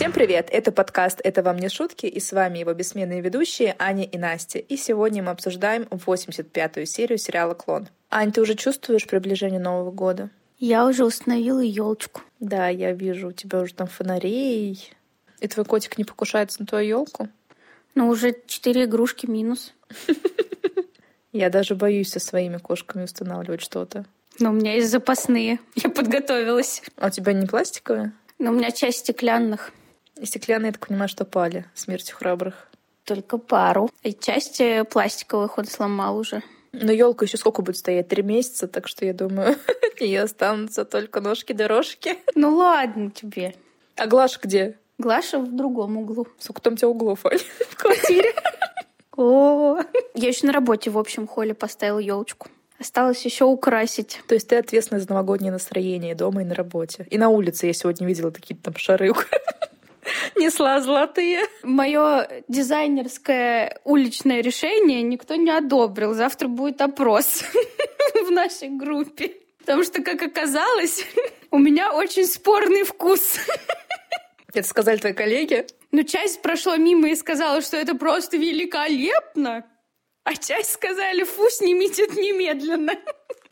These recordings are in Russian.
Всем привет! Это подкаст «Это вам не шутки» и с вами его бессменные ведущие Аня и Настя. И сегодня мы обсуждаем 85-ю серию сериала «Клон». Ань, ты уже чувствуешь приближение Нового года? Я уже установила елочку. Да, я вижу, у тебя уже там фонарей. И твой котик не покушается на твою елку? Ну, уже четыре игрушки минус. Я даже боюсь со своими кошками устанавливать что-то. Но у меня есть запасные. Я подготовилась. А у тебя не пластиковые? Но у меня часть стеклянных. И стеклянные, я так понимаю, что пали смертью храбрых. Только пару. И часть пластиковых он сломал уже. Но елка еще сколько будет стоять? Три месяца, так что я думаю, от нее останутся только ножки-дорожки. Ну ладно тебе. А Глаша где? Глаша в другом углу. Сколько там у тебя углов, Ань, в квартире? О, я еще на работе в общем холле поставила елочку. Осталось еще украсить. То есть ты ответственна за новогоднее настроение дома и на работе. И на улице я сегодня видела такие там шары несла золотые. Мое дизайнерское уличное решение никто не одобрил. Завтра будет опрос в нашей группе. Потому что, как оказалось, у меня очень спорный вкус. Это сказали твои коллеги? Ну, часть прошла мимо и сказала, что это просто великолепно. А часть сказали, фу, снимите это немедленно.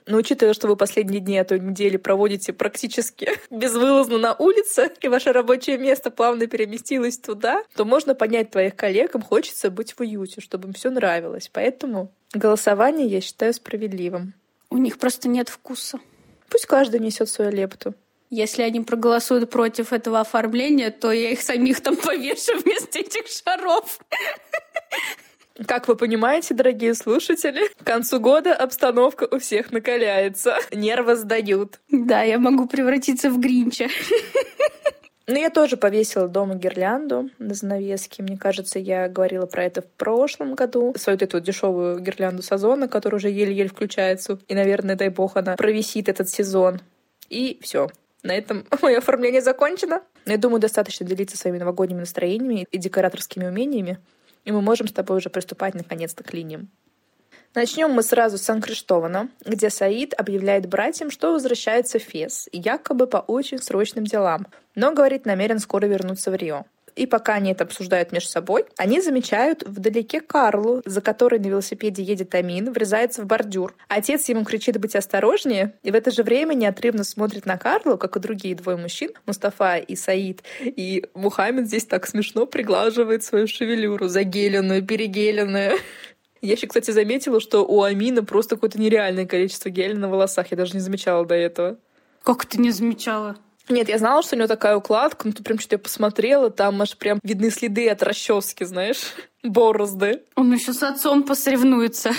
Но учитывая, что вы последние дни этой недели проводите практически безвылазно на улице, и ваше рабочее место плавно переместилось туда, то можно понять твоих коллег, им хочется быть в уюте, чтобы им все нравилось. Поэтому голосование я считаю справедливым. У них просто нет вкуса. Пусть каждый несет свою лепту. Если они проголосуют против этого оформления, то я их самих там повешу вместо этих шаров. Как вы понимаете, дорогие слушатели, к концу года обстановка у всех накаляется. Нервы сдают. Да, я могу превратиться в Гринча. Ну, я тоже повесила дома гирлянду на занавеске. Мне кажется, я говорила про это в прошлом году. Свою вот эту дешевую гирлянду сезона, которая уже еле-еле включается. И, наверное, дай бог, она провисит этот сезон. И все. На этом мое оформление закончено. Но я думаю, достаточно делиться своими новогодними настроениями и декораторскими умениями. И мы можем с тобой уже приступать наконец-то к линиям. Начнем мы сразу с Сан-Криштована, где Саид объявляет братьям, что возвращается в Фес, якобы по очень срочным делам, но, говорит, намерен скоро вернуться в Рио. И пока они это обсуждают между собой, они замечают вдалеке Карлу, за которой на велосипеде едет Амин, врезается в бордюр. Отец ему кричит быть осторожнее, и в это же время неотрывно смотрит на Карлу, как и другие двое мужчин, Мустафа и Саид. И Мухаммед здесь так смешно приглаживает свою шевелюру, загеленную, перегеленную. Я еще, кстати, заметила, что у Амина просто какое-то нереальное количество геля на волосах. Я даже не замечала до этого. Как ты не замечала? Нет, я знала, что у него такая укладка, но тут прям что-то я посмотрела, там аж прям видны следы от расчески, знаешь, борозды. Он еще с отцом посоревнуется.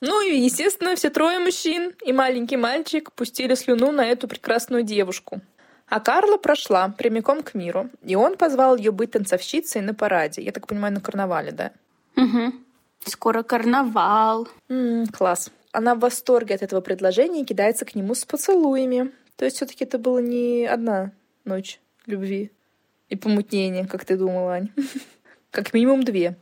Ну и, естественно, все трое мужчин и маленький мальчик пустили слюну на эту прекрасную девушку. А Карла прошла прямиком к миру, и он позвал ее быть танцовщицей на параде. Я так понимаю, на карнавале, да? Угу. Скоро карнавал. М-м, класс. Она в восторге от этого предложения и кидается к нему с поцелуями. То есть все-таки это было не одна ночь любви и помутнения, как ты думала, Ань. Как минимум две.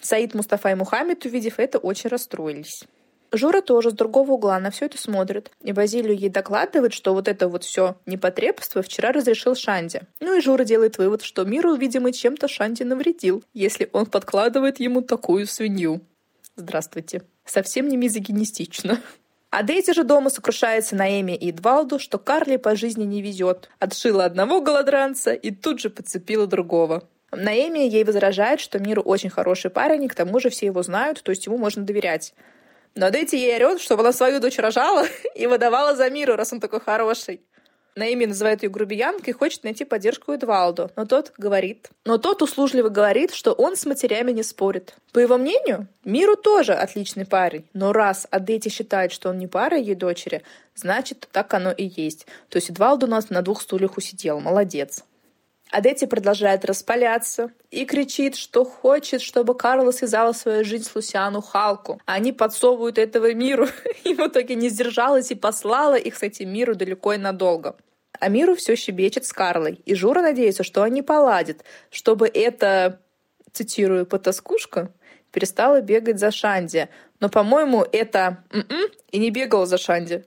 Саид, Мустафа и Мухаммед, увидев это, очень расстроились. Жура тоже с другого угла на все это смотрит. И Базилию ей докладывает, что вот это вот все непотребство вчера разрешил Шанди. Ну и Жура делает вывод, что миру, видимо, чем-то Шанди навредил, если он подкладывает ему такую свинью. Здравствуйте. Совсем не мизогинистично. А Дейзи же дома сокрушается на Эми и Эдвалду, что Карли по жизни не везет. Отшила одного голодранца и тут же подцепила другого. Наэми ей возражает, что Миру очень хороший парень, и к тому же все его знают, то есть ему можно доверять. Но Дейзи ей орет, что она свою дочь рожала и выдавала за Миру, раз он такой хороший. Наими называет ее грубиянкой и хочет найти поддержку Эдвалду, но тот говорит. Но тот услужливо говорит, что он с матерями не спорит. По его мнению, Миру тоже отличный парень, но раз Адети считает, что он не пара ее дочери, значит, так оно и есть. То есть Эдвалд у нас на двух стульях усидел, молодец. Адетти продолжает распаляться и кричит, что хочет, чтобы Карла связала свою жизнь с Лусиану Халку. Они подсовывают этого миру, и в итоге не сдержалась и послала их с этим миру далеко и надолго. А миру все щебечет с Карлой, и Жура надеется, что они поладят, чтобы эта, цитирую, потаскушка, перестала бегать за Шанди. Но, по-моему, это м-м, и не бегала за Шанди.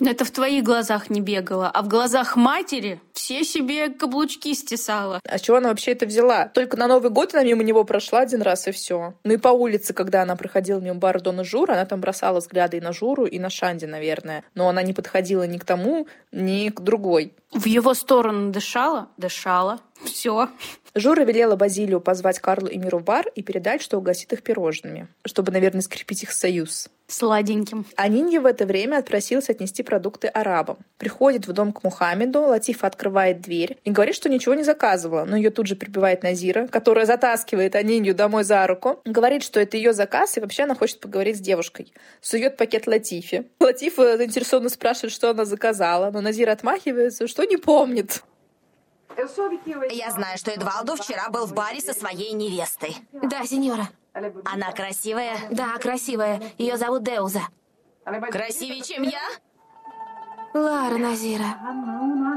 Но это в твоих глазах не бегала, а в глазах матери все себе каблучки стесала. А с чего она вообще это взяла? Только на Новый год она мимо него прошла один раз, и все. Ну и по улице, когда она проходила мимо бара Дона Жура, она там бросала взгляды и на Журу, и на Шанди, наверное. Но она не подходила ни к тому, ни к другой. В его сторону дышала? Дышала. Все. Жура велела Базилию позвать Карлу и Миру в бар и передать, что угостит их пирожными, чтобы, наверное, скрепить их союз. Сладеньким. А Нинья в это время отпросилась отнести продукты арабам. Приходит в дом к Мухаммеду, Латифа открывает дверь и говорит, что ничего не заказывала, но ее тут же прибивает Назира, которая затаскивает Анинью домой за руку. Говорит, что это ее заказ, и вообще она хочет поговорить с девушкой. Сует пакет Латифе. Латифа заинтересованно спрашивает, что она заказала, но Назир отмахивается, что не помнит. Я знаю, что Эдвалду вчера был в баре со своей невестой. Да, сеньора. Она красивая? Да, красивая. Ее зовут Деуза. Красивее, чем я? Лара Назира.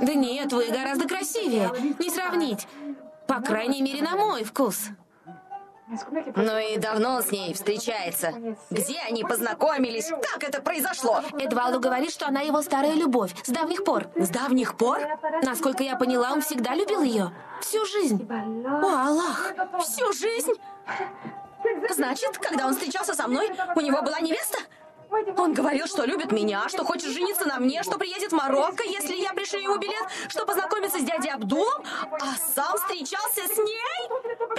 Да нет, вы гораздо красивее. Не сравнить. По крайней мере, на мой вкус. Ну и давно с ней встречается. Где они познакомились? Как это произошло? Эдвалду говорит, что она его старая любовь. С давних пор. С давних пор? Насколько я поняла, он всегда любил ее. Всю жизнь. О, Аллах! Всю жизнь? Значит, когда он встречался со мной, у него была невеста? Он говорил, что любит меня, что хочет жениться на мне, что приедет в Марокко, если я пришлю ему билет, что познакомится с дядей Абдулом, а сам встречался с ней?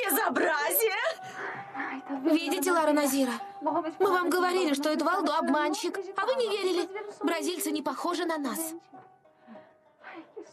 Безобразие! Видите, Лара Назира? Мы вам говорили, что Эдвалду обманщик, а вы не верили. Бразильцы не похожи на нас.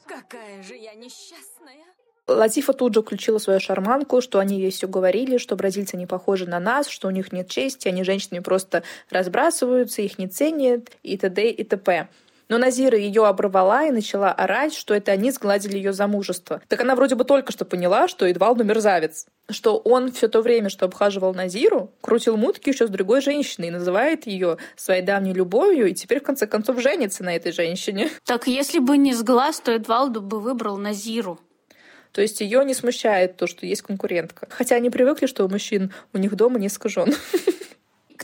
Какая же я несчастная. Латифа тут же включила свою шарманку, что они ей все говорили, что бразильцы не похожи на нас, что у них нет чести, они женщинами просто разбрасываются, их не ценят и т.д. и т.п. Но Назира ее оборвала и начала орать, что это они сгладили ее замужество. Так она вроде бы только что поняла, что Эдвалду мерзавец. Что он все то время, что обхаживал Назиру, крутил мутки еще с другой женщиной и называет ее своей давней любовью, и теперь в конце концов женится на этой женщине. Так если бы не с глаз, то Эдвалду бы выбрал Назиру. То есть ее не смущает то, что есть конкурентка. Хотя они привыкли, что у мужчин у них дома несколько жен.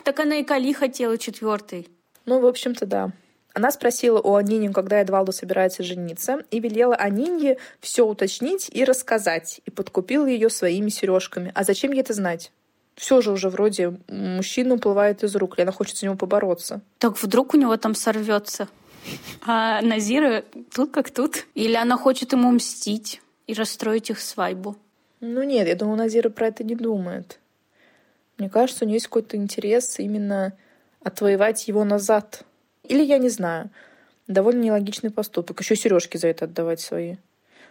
Так она и Кали хотела четвертый. Ну, в общем-то, да. Она спросила у Анини, когда Эдвалду собирается жениться, и велела Анинье все уточнить и рассказать, и подкупила ее своими сережками. А зачем ей это знать? Все же уже вроде мужчина уплывает из рук, или она хочет за него побороться. Так вдруг у него там сорвется. А Назира тут как тут. Или она хочет ему мстить и расстроить их свадьбу. Ну нет, я думаю, Назира про это не думает. Мне кажется, у нее есть какой-то интерес именно отвоевать его назад. Или я не знаю. Довольно нелогичный поступок. Еще сережки за это отдавать свои.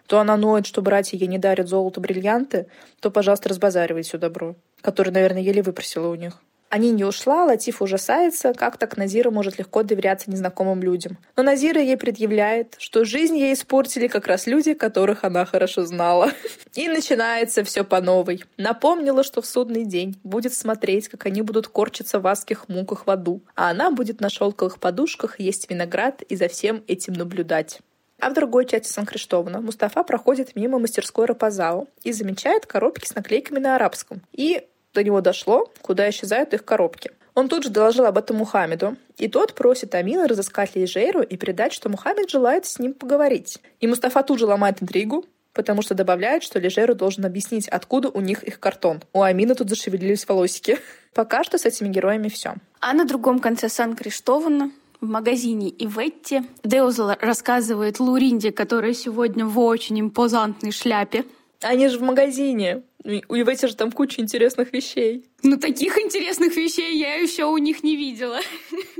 То она ноет, что братья ей не дарят золото, бриллианты, то, пожалуйста, разбазаривай все добро, которое, наверное, еле выпросила у них. Они не ушла, Латиф ужасается, как так Назира может легко доверяться незнакомым людям. Но Назира ей предъявляет, что жизнь ей испортили как раз люди, которых она хорошо знала. И начинается все по новой. Напомнила, что в судный день будет смотреть, как они будут корчиться в адских муках в аду, а она будет на шелковых подушках есть виноград и за всем этим наблюдать. А в другой части Сан-Криштована Мустафа проходит мимо мастерской Рапазао и замечает коробки с наклейками на арабском. И до него дошло, куда исчезают их коробки. Он тут же доложил об этом Мухаммеду, и тот просит Амина разыскать Лейжейру и передать, что Мухаммед желает с ним поговорить. И Мустафа тут же ломает интригу, потому что добавляет, что Лежеру должен объяснить, откуда у них их картон. У Амина тут зашевелились волосики. Пока что с этими героями все. А на другом конце Сан-Криштована в магазине Иветти Деузел рассказывает Луринде, которая сегодня в очень импозантной шляпе. Они же в магазине. У Иветти же там куча интересных вещей. Ну, таких интересных вещей я еще у них не видела.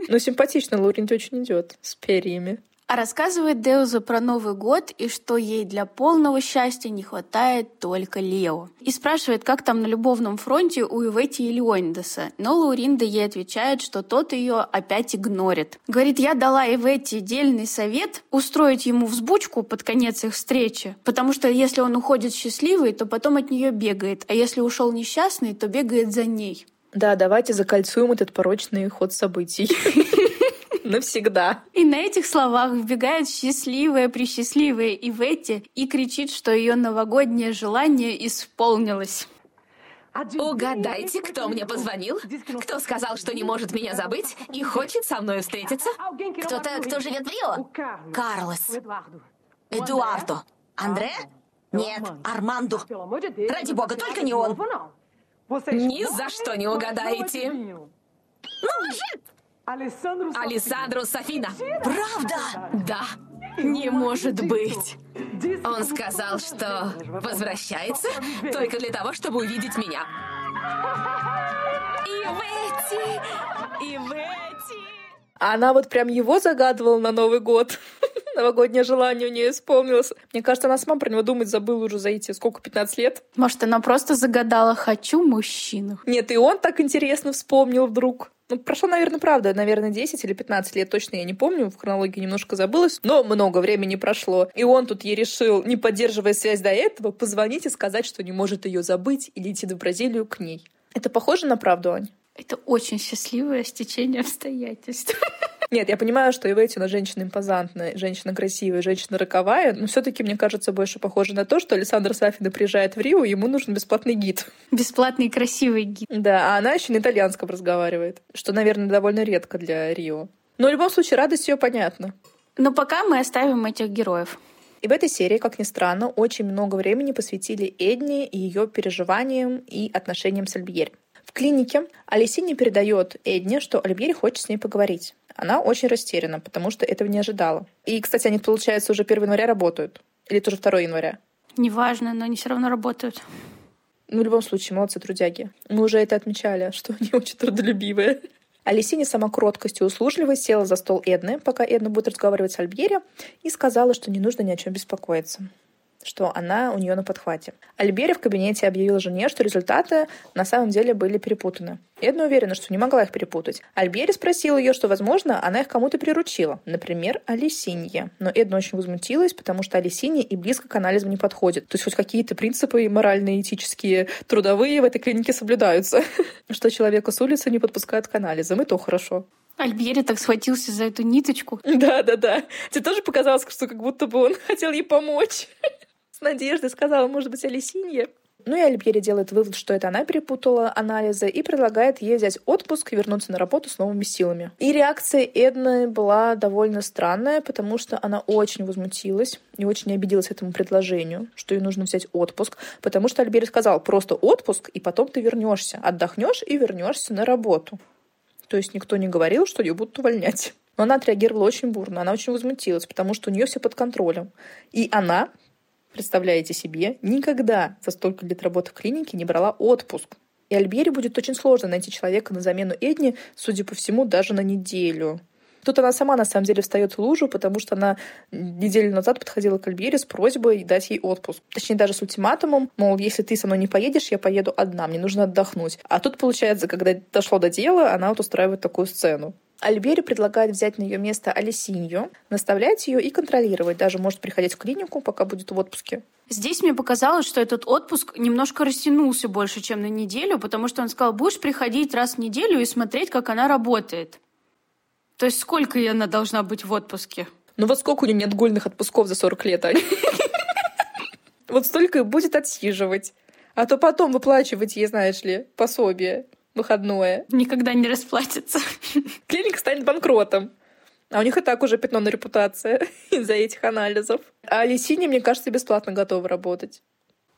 Ну, симпатично, Луринде очень идет с перьями. А рассказывает Деуза про Новый год и что ей для полного счастья не хватает только Лео. И спрашивает, как там на любовном фронте у Ивети и Леониндеса. Но Лауринда ей отвечает, что тот ее опять игнорит. Говорит, я дала Ивети дельный совет устроить ему взбучку под конец их встречи, потому что если он уходит счастливый, то потом от нее бегает, а если ушел несчастный, то бегает за ней. Да, давайте закольцуем этот порочный ход событий. навсегда. И на этих словах вбегает счастливая, присчастливая Иветти и кричит, что ее новогоднее желание исполнилось. Угадайте, кто мне позвонил? Кто сказал, что не может меня забыть и хочет со мной встретиться? Кто-то, кто живет в Рио? Карлос. Эдуардо. Андре? Нет, Армандо. Ради бога, только не он. Ни за что не угадаете. Ну же! Алессандро Софина. Правда? Да. Не может быть. Он сказал, что возвращается только для того, чтобы увидеть меня. И в эти, и в эти. Она вот прям его загадывала на Новый год. Новогоднее желание у нее исполнилось. Мне кажется, она сама про него думать забыла уже за эти сколько, 15 лет? Может, она просто загадала «хочу мужчину». Нет, и он так интересно вспомнил вдруг. Ну, прошло, наверное, правда, наверное, 10 или 15 лет, точно я не помню, в хронологии немножко забылась, но много времени прошло. И он тут ей решил, не поддерживая связь до этого, позвонить и сказать, что не может ее забыть и летит в Бразилию к ней. Это похоже на правду, Ань? Это очень счастливое стечение обстоятельств. Нет, я понимаю, что Ивете она женщина импозантная, женщина красивая, женщина роковая, но все таки мне кажется, больше похоже на то, что Александр Сафина приезжает в Рио, ему нужен бесплатный гид. Бесплатный красивый гид. Да, а она еще на итальянском разговаривает, что, наверное, довольно редко для Рио. Но в любом случае радость ее понятна. Но пока мы оставим этих героев. И в этой серии, как ни странно, очень много времени посвятили Эдне и ее переживаниям и отношениям с Альбьери. В клинике Алисини передает Эдне, что Альбьери хочет с ней поговорить. Она очень растеряна, потому что этого не ожидала. И, кстати, они, получается, уже 1 января работают. Или тоже 2 января. Неважно, но они все равно работают. Ну, в любом случае, молодцы трудяги. Мы уже это отмечали, что они очень трудолюбивые. Алисини сама кроткость и услужливость села за стол Эдны, пока Эдна будет разговаривать с Альбьери, и сказала, что не нужно ни о чем беспокоиться что она у нее на подхвате. Альбери в кабинете объявил жене, что результаты на самом деле были перепутаны. Эдна уверена, что не могла их перепутать. Альбери спросил ее, что, возможно, она их кому-то приручила, например, Алисинье. Но Эдна очень возмутилась, потому что Алисинье и близко к анализу не подходит. То есть хоть какие-то принципы моральные, этические, трудовые в этой клинике соблюдаются. Что человека с улицы не подпускают к анализам, и то хорошо. Альбери так схватился за эту ниточку. Да-да-да. Тебе тоже показалось, что как будто бы он хотел ей помочь с надеждой сказала, может быть, Алисинье. Ну и Альбьери делает вывод, что это она перепутала анализы и предлагает ей взять отпуск и вернуться на работу с новыми силами. И реакция Эдны была довольно странная, потому что она очень возмутилась и очень обиделась этому предложению, что ей нужно взять отпуск, потому что Альбери сказал просто отпуск, и потом ты вернешься, отдохнешь и вернешься на работу. То есть никто не говорил, что ее будут увольнять. Но она отреагировала очень бурно, она очень возмутилась, потому что у нее все под контролем. И она представляете себе, никогда за столько лет работы в клинике не брала отпуск. И Альбери будет очень сложно найти человека на замену Эдни, судя по всему, даже на неделю. Тут она сама, на самом деле, встает в лужу, потому что она неделю назад подходила к Альбери с просьбой дать ей отпуск. Точнее, даже с ультиматумом, мол, если ты со мной не поедешь, я поеду одна, мне нужно отдохнуть. А тут, получается, когда дошло до дела, она вот устраивает такую сцену. Альбери предлагает взять на ее место Алисинью, наставлять ее и контролировать. Даже может приходить в клинику, пока будет в отпуске. Здесь мне показалось, что этот отпуск немножко растянулся больше, чем на неделю, потому что он сказал, будешь приходить раз в неделю и смотреть, как она работает. То есть сколько она должна быть в отпуске? Ну вот сколько у нее нет гульных отпусков за 40 лет, Ань? Вот столько и будет отсиживать. А то потом выплачивать ей, знаешь ли, пособие выходное. Никогда не расплатится. Клиника станет банкротом. А у них и так уже пятно на репутация из-за этих анализов. А Алисине, мне кажется, бесплатно готова работать.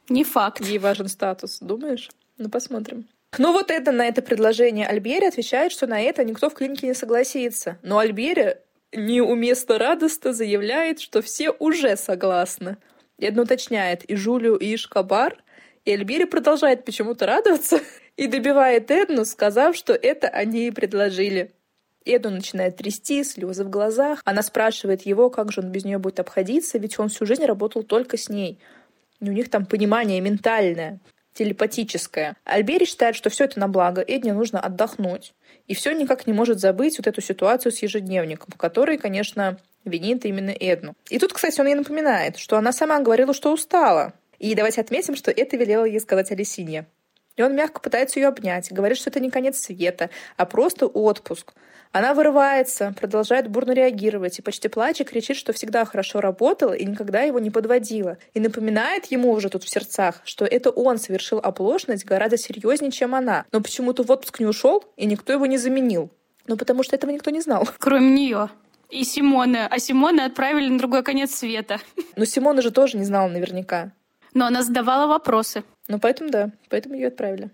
Не факт. Ей важен статус, думаешь? Ну, посмотрим. Ну вот это на это предложение Альбери отвечает, что на это никто в клинике не согласится. Но Альбери неуместно радостно заявляет, что все уже согласны. И одно уточняет и Жулю, и Ишкабар. И Альбери продолжает почему-то радоваться и добивает Эдну, сказав, что это они и предложили. Эду начинает трясти, слезы в глазах. Она спрашивает его, как же он без нее будет обходиться, ведь он всю жизнь работал только с ней. И у них там понимание ментальное, телепатическое. Альбери считает, что все это на благо, Эдне нужно отдохнуть. И все никак не может забыть вот эту ситуацию с ежедневником, в которой, конечно, винит именно Эдну. И тут, кстати, он ей напоминает, что она сама говорила, что устала. И давайте отметим, что это велела ей сказать Алисинья И он мягко пытается ее обнять, говорит, что это не конец света, а просто отпуск. Она вырывается, продолжает бурно реагировать и почти плача кричит, что всегда хорошо работала и никогда его не подводила. И напоминает ему уже тут в сердцах, что это он совершил оплошность гораздо серьезнее, чем она. Но почему-то в отпуск не ушел, и никто его не заменил. Ну, потому что этого никто не знал. Кроме нее. И Симоны. А Симоны отправили на другой конец света. Но Симона же тоже не знала наверняка. Но она задавала вопросы. Ну, поэтому да, поэтому ее отправили.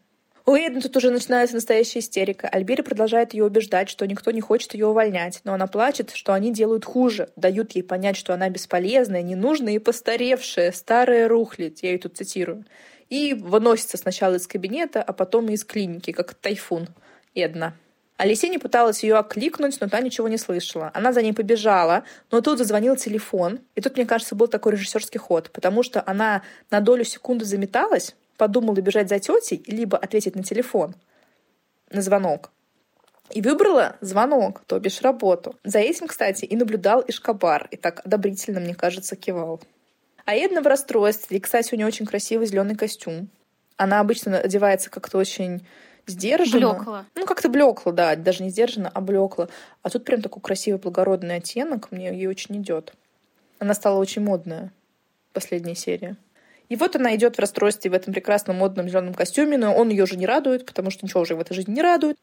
У Эйден тут уже начинается настоящая истерика. Альбери продолжает ее убеждать, что никто не хочет ее увольнять, но она плачет, что они делают хуже, дают ей понять, что она бесполезная, ненужная и постаревшая, старая рухлядь, я ее тут цитирую. И выносится сначала из кабинета, а потом и из клиники, как тайфун. Эдна. Алисия пыталась ее окликнуть, но та ничего не слышала. Она за ней побежала, но тут зазвонил телефон. И тут, мне кажется, был такой режиссерский ход, потому что она на долю секунды заметалась, подумала бежать за тетей, либо ответить на телефон, на звонок. И выбрала звонок, то бишь работу. За этим, кстати, и наблюдал Ишкабар, и так одобрительно, мне кажется, кивал. А Эдна в расстройстве, и, кстати, у нее очень красивый зеленый костюм. Она обычно одевается как-то очень сдержанно. Блекло. Ну, как-то блекло, да, даже не сдержанно, а блекло. А тут прям такой красивый благородный оттенок, мне ей очень идет. Она стала очень модная, последняя серия. И вот она идет в расстройстве в этом прекрасном модном зеленом костюме, но он ее уже не радует, потому что ничего уже в этой жизни не радует.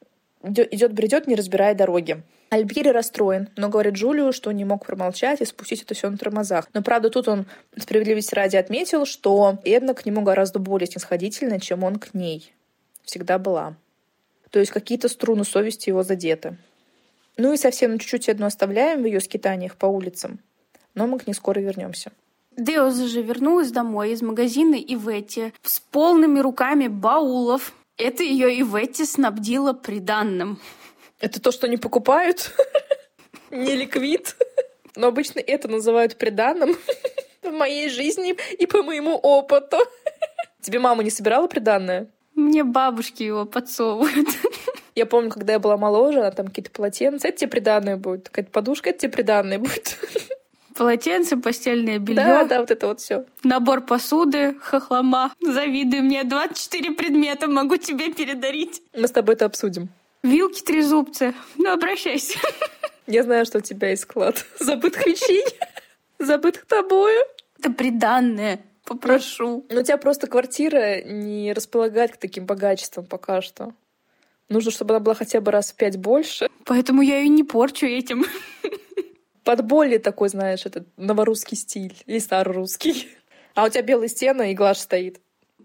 Идет, бредет, не разбирая дороги. Альбери расстроен, но говорит Джулию, что не мог промолчать и спустить это все на тормозах. Но, правда, тут он справедливости ради отметил, что Эдна к нему гораздо более снисходительна, чем он к ней. Всегда была. То есть какие-то струны совести его задеты. Ну и совсем чуть-чуть Эдну оставляем в ее скитаниях по улицам, но мы к ней скоро вернемся. Деоза же вернулась домой из магазина Иветти с полными руками баулов. Это ее Иветти снабдила приданным. Это то, что они покупают? Не ликвид? Но обычно это называют приданным в моей жизни и по моему опыту. Тебе мама не собирала приданное? Мне бабушки его подсовывают. Я помню, когда я была моложе, она там какие-то полотенца, это тебе приданное будет. Какая-то подушка, это тебе приданное будет. Полотенце, постельное белье. Да, да, вот это вот все. Набор посуды, хохлома. Завидуй мне, 24 предмета могу тебе передарить. Мы с тобой это обсудим. Вилки трезубцы. Ну, обращайся. Я знаю, что у тебя есть склад забытых вещей, забытых тобою. Это приданное. Попрошу. Но у тебя просто квартира не располагает к таким богачествам пока что. Нужно, чтобы она была хотя бы раз в пять больше. Поэтому я ее не порчу этим под более такой, знаешь, этот новорусский стиль или старорусский. А у тебя белые стены и глаз стоит.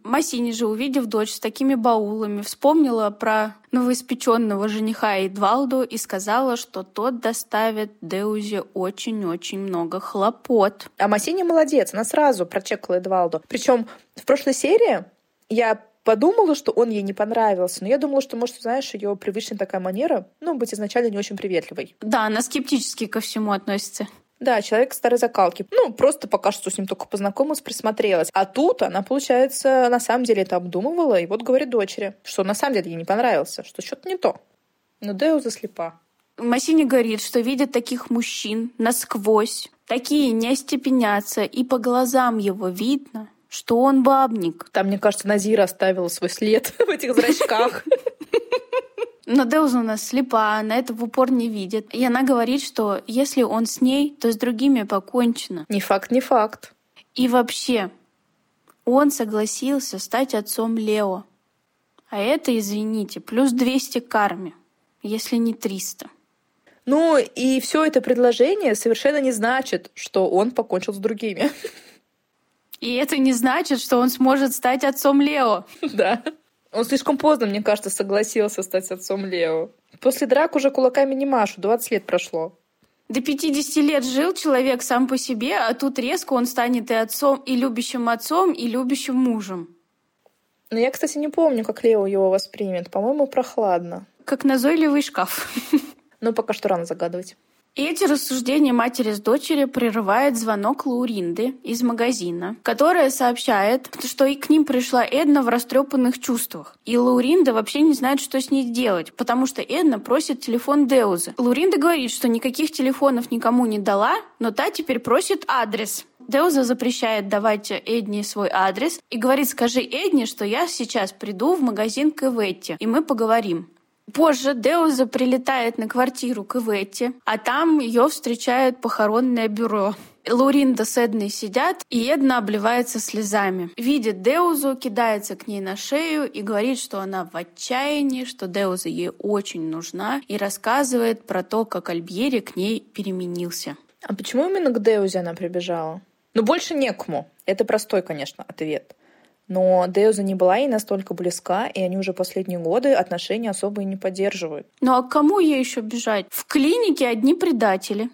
Массини же, увидев дочь с такими баулами, вспомнила про новоиспеченного жениха Эдвалду и сказала, что тот доставит Деузе очень-очень много хлопот. А Массини молодец, она сразу прочекала Эдвалду. Причем в прошлой серии я подумала, что он ей не понравился, но я думала, что, может, знаешь, ее привычная такая манера, ну, быть изначально не очень приветливой. Да, она скептически ко всему относится. Да, человек старой закалки. Ну, просто пока что с ним только познакомилась, присмотрелась. А тут она, получается, на самом деле это обдумывала, и вот говорит дочери, что на самом деле ей не понравился, что что-то не то. Но Део заслепа. Массини говорит, что видит таких мужчин насквозь. Такие не остепенятся, и по глазам его видно, что он бабник. Там, мне кажется, Назира оставила свой след в этих зрачках. Но Деуза у нас слепа, она это в упор не видит. И она говорит, что если он с ней, то с другими покончено. Не факт, не факт. И вообще, он согласился стать отцом Лео. А это, извините, плюс 200 карме, если не 300. Ну, и все это предложение совершенно не значит, что он покончил с другими. И это не значит, что он сможет стать отцом Лео. Да. Он слишком поздно, мне кажется, согласился стать отцом Лео. После драк уже кулаками не машу, 20 лет прошло. До 50 лет жил человек сам по себе, а тут резко он станет и отцом, и любящим отцом, и любящим мужем. Но я, кстати, не помню, как Лео его воспримет. По-моему, прохладно. Как назойливый шкаф. Но пока что рано загадывать. И эти рассуждения матери с дочери прерывает звонок Лауринды из магазина, которая сообщает, что и к ним пришла Эдна в растрепанных чувствах. И Лауринда вообще не знает, что с ней делать, потому что Эдна просит телефон Деузы. Лауринда говорит, что никаких телефонов никому не дала, но та теперь просит адрес. Деуза запрещает давать Эдни свой адрес и говорит, скажи Эдни, что я сейчас приду в магазин Кэветти, и мы поговорим. Позже Деуза прилетает на квартиру к Иветте, а там ее встречает похоронное бюро. Луринда с Эдной сидят, и Эдна обливается слезами. Видит Деузу, кидается к ней на шею и говорит, что она в отчаянии, что Деуза ей очень нужна, и рассказывает про то, как Альбьери к ней переменился. А почему именно к Деузе она прибежала? Ну, больше некому. Это простой, конечно, ответ. Но Деуза не была ей настолько близка, и они уже последние годы отношения особо и не поддерживают. Ну а к кому ей еще бежать? В клинике одни предатели.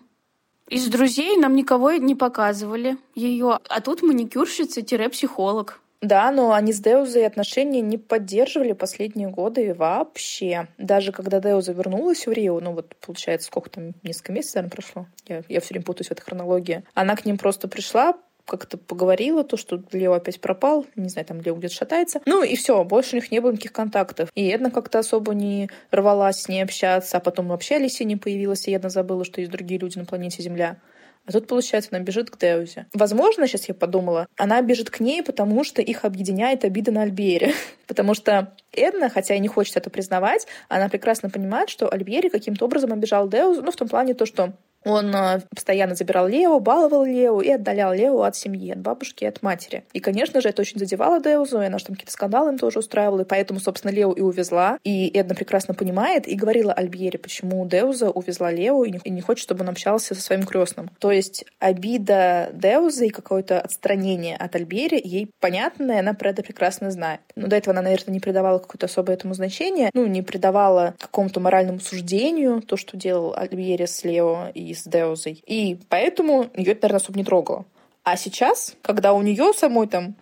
Из друзей нам никого не показывали ее, а тут маникюрщица-психолог. Да, но они с Деузой отношения не поддерживали последние годы вообще. Даже когда Деуза вернулась в Рио, ну вот получается, сколько там, несколько месяцев, наверное, прошло. Я, я все время путаюсь в этой хронологии. Она к ним просто пришла, как-то поговорила, то, что Лео опять пропал, не знаю, там Лео где-то шатается. Ну и все, больше у них не было никаких контактов. И Эдна как-то особо не рвалась с ней общаться, а потом вообще Алисия не появилась, и Эдна забыла, что есть другие люди на планете Земля. А тут, получается, она бежит к Деузе. Возможно, сейчас я подумала, она бежит к ней, потому что их объединяет обида на Альбере. потому что Эдна, хотя и не хочет это признавать, она прекрасно понимает, что Альбери каким-то образом обижал Деузу, ну, в том плане то, что он э, постоянно забирал Лео, баловал Лео и отдалял Лео от семьи, от бабушки от матери. И, конечно же, это очень задевало Деузу, и она же там какие-то скандалы им тоже устраивала, и поэтому, собственно, Лео и увезла. И Эдна прекрасно понимает и говорила Альбьере, почему Деуза увезла Лео и не, и не хочет, чтобы он общался со своим крестным. То есть обида Деузы и какое-то отстранение от Альбьери ей понятно, и она про это прекрасно знает. Но до этого она, наверное, не придавала какое-то особое этому значение, ну, не придавала какому-то моральному суждению то, что делал Альбьери с Лео и с Деузой. И поэтому ее наверное, особо не трогало. А сейчас, когда у нее самой там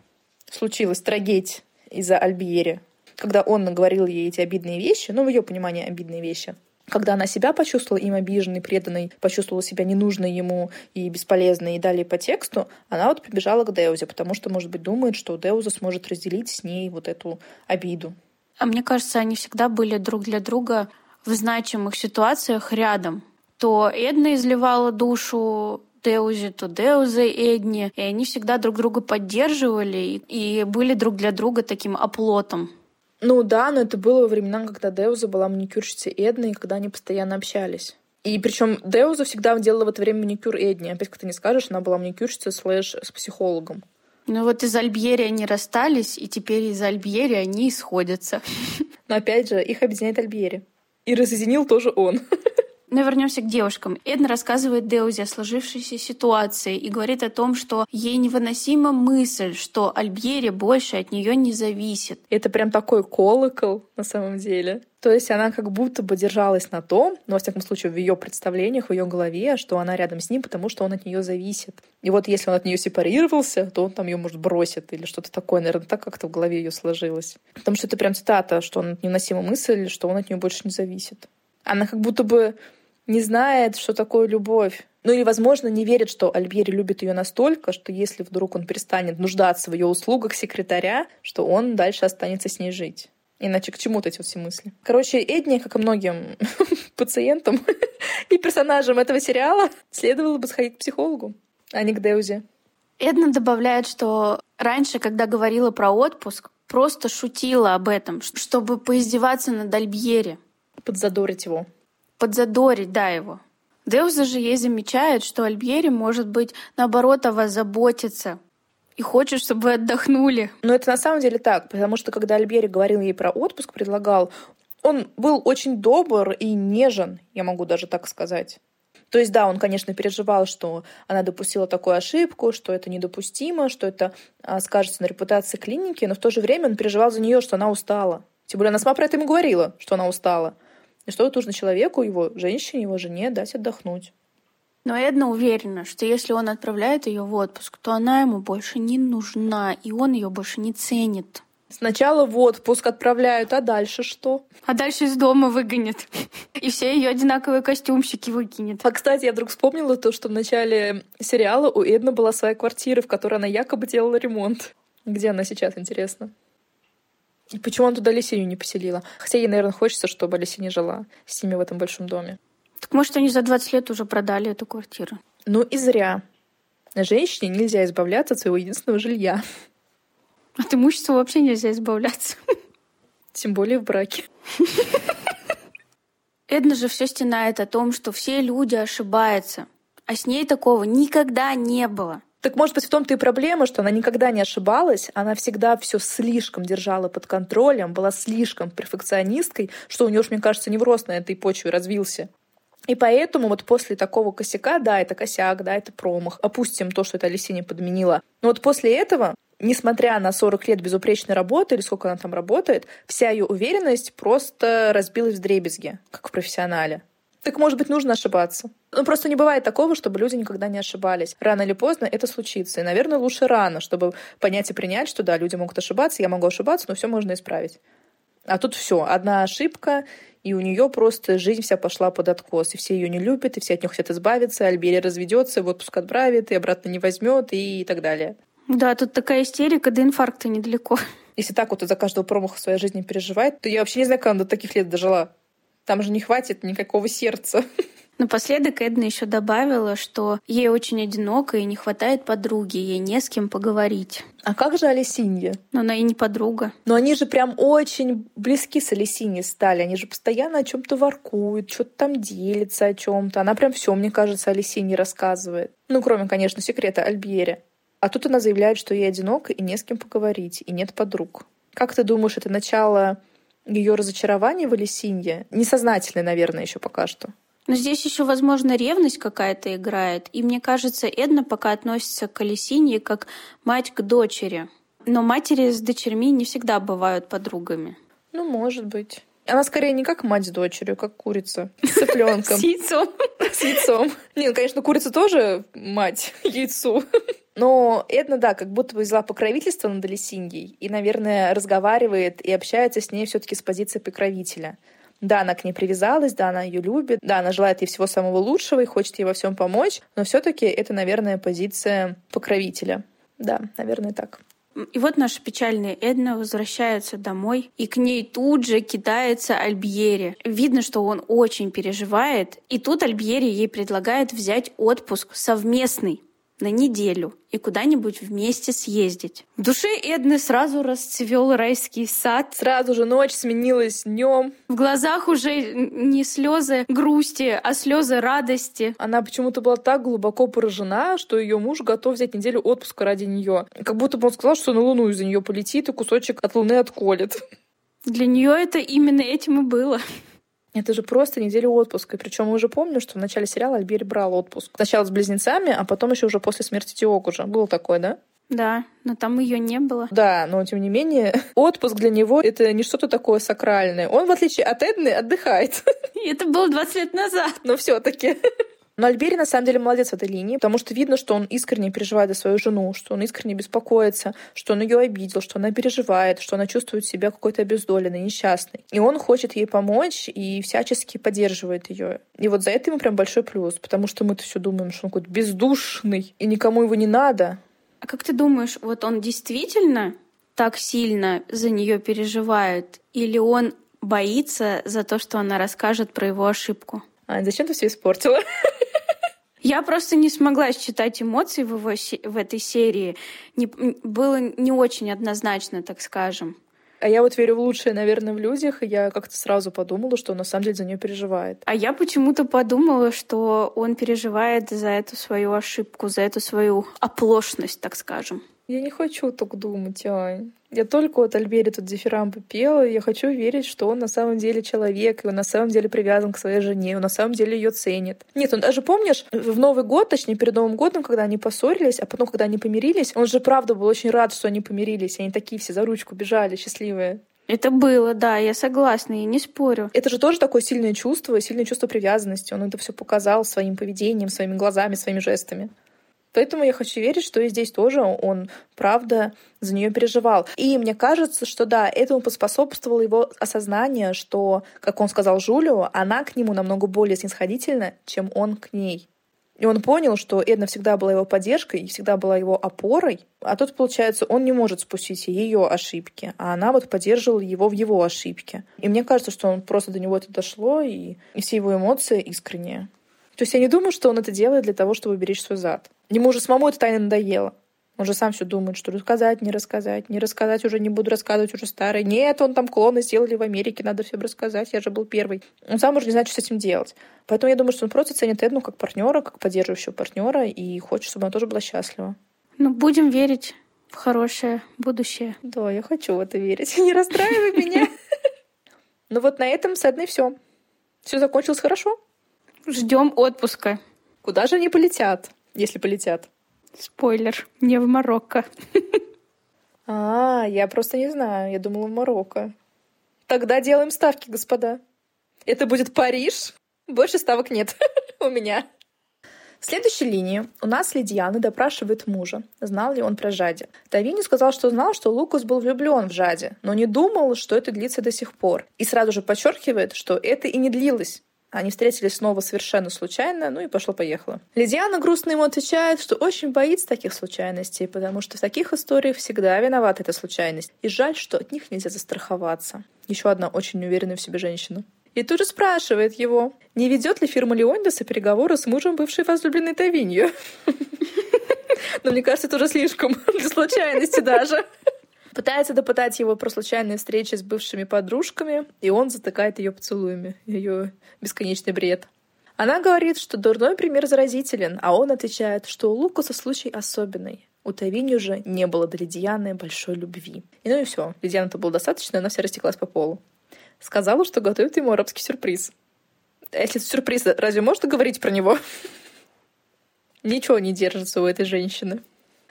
случилась трагедия из-за Альбиери, когда он наговорил ей эти обидные вещи, ну, в ее понимании обидные вещи, когда она себя почувствовала им обиженной, преданной, почувствовала себя ненужной ему и бесполезной, и далее по тексту, она вот прибежала к Деузе, потому что, может быть, думает, что Деуза сможет разделить с ней вот эту обиду. А мне кажется, они всегда были друг для друга в значимых ситуациях рядом то Эдна изливала душу Деузе, то Деузе Эдни. И они всегда друг друга поддерживали и были друг для друга таким оплотом. Ну да, но это было во времена, когда Деуза была маникюрщицей Эдны, и когда они постоянно общались. И причем Деуза всегда делала в это время маникюр Эдни. Опять, как ты не скажешь, она была маникюрщицей слэш с психологом. Ну вот из Альбьери они расстались, и теперь из Альбьери они сходятся. Но опять же, их объединяет Альбьери. И разъединил тоже он. Но вернемся к девушкам. Эдна рассказывает Деузе о сложившейся ситуации и говорит о том, что ей невыносима мысль, что Альбьери больше от нее не зависит. Это прям такой колокол на самом деле. То есть она как будто бы держалась на том, но, во всяком случае, в ее представлениях, в ее голове, что она рядом с ним, потому что он от нее зависит. И вот если он от нее сепарировался, то он там ее, может, бросит или что-то такое. Наверное, так как-то в голове ее сложилось. Потому что это прям цитата, что он невыносима мысль, что он от нее больше не зависит. Она как будто бы не знает, что такое любовь. Ну или, возможно, не верит, что Альбьери любит ее настолько, что если вдруг он перестанет нуждаться в ее услугах секретаря, что он дальше останется с ней жить. Иначе к чему-то эти вот все мысли? Короче, Эдни, как и многим пациентам и персонажам этого сериала, следовало бы сходить к психологу, а не к Деузе. Эдна добавляет, что раньше, когда говорила про отпуск, просто шутила об этом, чтобы поиздеваться над Альбьери. Подзадорить его подзадорить, да, его. Деуза же ей замечает, что Альбьери, может быть, наоборот, о вас заботится и хочет, чтобы вы отдохнули. Но это на самом деле так, потому что когда Альбьери говорил ей про отпуск, предлагал, он был очень добр и нежен, я могу даже так сказать. То есть, да, он, конечно, переживал, что она допустила такую ошибку, что это недопустимо, что это а, скажется на репутации клиники, но в то же время он переживал за нее, что она устала. Тем более она сама про это ему говорила, что она устала. И что нужно человеку, его женщине, его жене дать отдохнуть. Но Эдна уверена, что если он отправляет ее в отпуск, то она ему больше не нужна, и он ее больше не ценит. Сначала в отпуск отправляют, а дальше что? А дальше из дома выгонят. И все ее одинаковые костюмчики выкинет. А, кстати, я вдруг вспомнила то, что в начале сериала у Эдны была своя квартира, в которой она якобы делала ремонт. Где она сейчас, интересно? И почему он туда Лисиню не поселила? Хотя ей, наверное, хочется, чтобы Лисиня жила с ними в этом большом доме. Так может, они за 20 лет уже продали эту квартиру? Ну и зря. Женщине нельзя избавляться от своего единственного жилья. От имущества вообще нельзя избавляться. Тем более в браке. Эдна же все стенает о том, что все люди ошибаются. А с ней такого никогда не было. Так может быть в том-то и проблема, что она никогда не ошибалась, она всегда все слишком держала под контролем, была слишком перфекционисткой, что у нее, мне кажется, невроз на этой почве развился. И поэтому вот после такого косяка, да, это косяк, да, это промах. Опустим то, что это Алисия подменила. Но вот после этого, несмотря на 40 лет безупречной работы, или сколько она там работает, вся ее уверенность просто разбилась в дребезги, как в профессионале. Так, может быть, нужно ошибаться. Ну, просто не бывает такого, чтобы люди никогда не ошибались. Рано или поздно это случится. И, наверное, лучше рано, чтобы понять и принять, что да, люди могут ошибаться, я могу ошибаться, но все можно исправить. А тут все, одна ошибка, и у нее просто жизнь вся пошла под откос, и все ее не любят, и все от нее хотят избавиться, Альберия разведется, в отпуск отправит, и обратно не возьмет, и так далее. Да, тут такая истерика, до инфаркта недалеко. Если так вот из-за каждого промаха в своей жизни переживает, то я вообще не знаю, как она до таких лет дожила. Там же не хватит никакого сердца. Напоследок Эдна еще добавила, что ей очень одиноко и не хватает подруги, ей не с кем поговорить. А как же Алисинья? Но она и не подруга. Но они же прям очень близки с Алисиньей стали. Они же постоянно о чем-то воркуют, что-то там делятся о чем-то. Она прям все, мне кажется, Алисинье рассказывает. Ну, кроме, конечно, секрета Альбере. А тут она заявляет, что ей одиноко и не с кем поговорить, и нет подруг. Как ты думаешь, это начало ее разочарование в Алисинье несознательное, наверное, еще пока что. Но здесь еще, возможно, ревность какая-то играет. И мне кажется, Эдна пока относится к Алисинье как мать к дочери. Но матери с дочерьми не всегда бывают подругами. Ну, может быть. Она скорее не как мать с дочерью, как курица с цыпленком. С яйцом. С яйцом. Не, ну, конечно, курица тоже мать яйцу. Но Эдна, да, как будто бы взяла покровительство над Алисиньей и, наверное, разговаривает и общается с ней все таки с позиции покровителя. Да, она к ней привязалась, да, она ее любит, да, она желает ей всего самого лучшего и хочет ей во всем помочь, но все-таки это, наверное, позиция покровителя. Да, наверное, так. И вот наша печальная Эдна возвращается домой, и к ней тут же кидается Альбьери. Видно, что он очень переживает, и тут Альбьери ей предлагает взять отпуск совместный на неделю и куда-нибудь вместе съездить. В душе Эдны сразу расцвел райский сад. Сразу же ночь сменилась днем. В глазах уже не слезы грусти, а слезы радости. Она почему-то была так глубоко поражена, что ее муж готов взять неделю отпуска ради нее. Как будто бы он сказал, что на Луну из-за нее полетит и кусочек от Луны отколет. Для нее это именно этим и было. Это же просто неделя отпуска. Причем мы уже помним, что в начале сериала Альбери брал отпуск. Сначала с близнецами, а потом еще уже после смерти Тиокужа. Было такое, да? Да, но там ее не было. Да, но тем не менее, отпуск для него это не что-то такое сакральное. Он, в отличие от Эдны, отдыхает. И это было 20 лет назад. Но все-таки. Но Альбери на самом деле молодец в этой линии, потому что видно, что он искренне переживает за свою жену, что он искренне беспокоится, что он ее обидел, что она переживает, что она чувствует себя какой-то обездоленной, несчастной. И он хочет ей помочь и всячески поддерживает ее. И вот за это ему прям большой плюс, потому что мы-то все думаем, что он какой-то бездушный, и никому его не надо. А как ты думаешь, вот он действительно так сильно за нее переживает, или он боится за то, что она расскажет про его ошибку? А зачем ты все испортила? Я просто не смогла считать эмоции в, его, в этой серии. Не, было не очень однозначно, так скажем. А я вот верю в лучшее, наверное, в людях, и я как-то сразу подумала, что он на самом деле за нее переживает. А я почему-то подумала, что он переживает за эту свою ошибку, за эту свою оплошность, так скажем. Я не хочу так думать, Ань. Я только вот Альбери тут дифирамбы пела, и я хочу верить, что он на самом деле человек, и он на самом деле привязан к своей жене, и он на самом деле ее ценит. Нет, он даже, помнишь, в Новый год, точнее, перед Новым годом, когда они поссорились, а потом, когда они помирились, он же правда был очень рад, что они помирились, и они такие все за ручку бежали, счастливые. Это было, да, я согласна, и не спорю. Это же тоже такое сильное чувство, сильное чувство привязанности. Он это все показал своим поведением, своими глазами, своими жестами. Поэтому я хочу верить, что и здесь тоже он, правда, за нее переживал. И мне кажется, что да, этому поспособствовало его осознание, что, как он сказал Жулио, она к нему намного более снисходительна, чем он к ней. И он понял, что Эдна всегда была его поддержкой всегда была его опорой. А тут, получается, он не может спустить ее ошибки, а она вот поддерживала его в его ошибке. И мне кажется, что он просто до него это дошло, и, и все его эмоции искренние. То есть я не думаю, что он это делает для того, чтобы беречь свой зад. Ему уже самому эта тайна надоела. Он же сам все думает, что рассказать, не рассказать, не рассказать уже не буду рассказывать, уже старый. Нет, он там клоны сделали в Америке, надо всем рассказать, я же был первый. Он сам уже не знает, что с этим делать. Поэтому я думаю, что он просто ценит Эдну как партнера, как поддерживающего партнера и хочет, чтобы она тоже была счастлива. Ну, будем верить в хорошее будущее. Да, я хочу в это верить. Не расстраивай меня. Ну вот на этом с Эдной все. Все закончилось хорошо. Ждем отпуска. Куда же они полетят, если полетят? Спойлер, не в Марокко. А, я просто не знаю. Я думала в Марокко. Тогда делаем ставки, господа. Это будет Париж. Больше ставок нет у меня. В следующей линии у нас Лидиана допрашивает мужа, знал ли он про Жади. Тавини сказал, что знал, что Лукас был влюблен в Жади, но не думал, что это длится до сих пор. И сразу же подчеркивает, что это и не длилось. Они встретились снова совершенно случайно, ну и пошло-поехало. Лидиана грустно ему отвечает, что очень боится таких случайностей, потому что в таких историях всегда виновата эта случайность. И жаль, что от них нельзя застраховаться. Еще одна очень неуверенная в себе женщина. И тут же спрашивает его, не ведет ли фирма Леондеса переговоры с мужем бывшей возлюбленной Тавинью. Но мне кажется, это уже слишком для случайности даже. Пытается допытать его про случайные встречи с бывшими подружками, и он затыкает ее поцелуями. Ее бесконечный бред. Она говорит, что дурной пример заразителен, а он отвечает, что у Лукаса случай особенный. У Тавини уже не было до Лидианы большой любви. И ну и все. Лидиана-то было достаточно, она вся растеклась по полу. Сказала, что готовит ему арабский сюрприз. А если это сюрприз, разве можно говорить про него? Ничего не держится у этой женщины.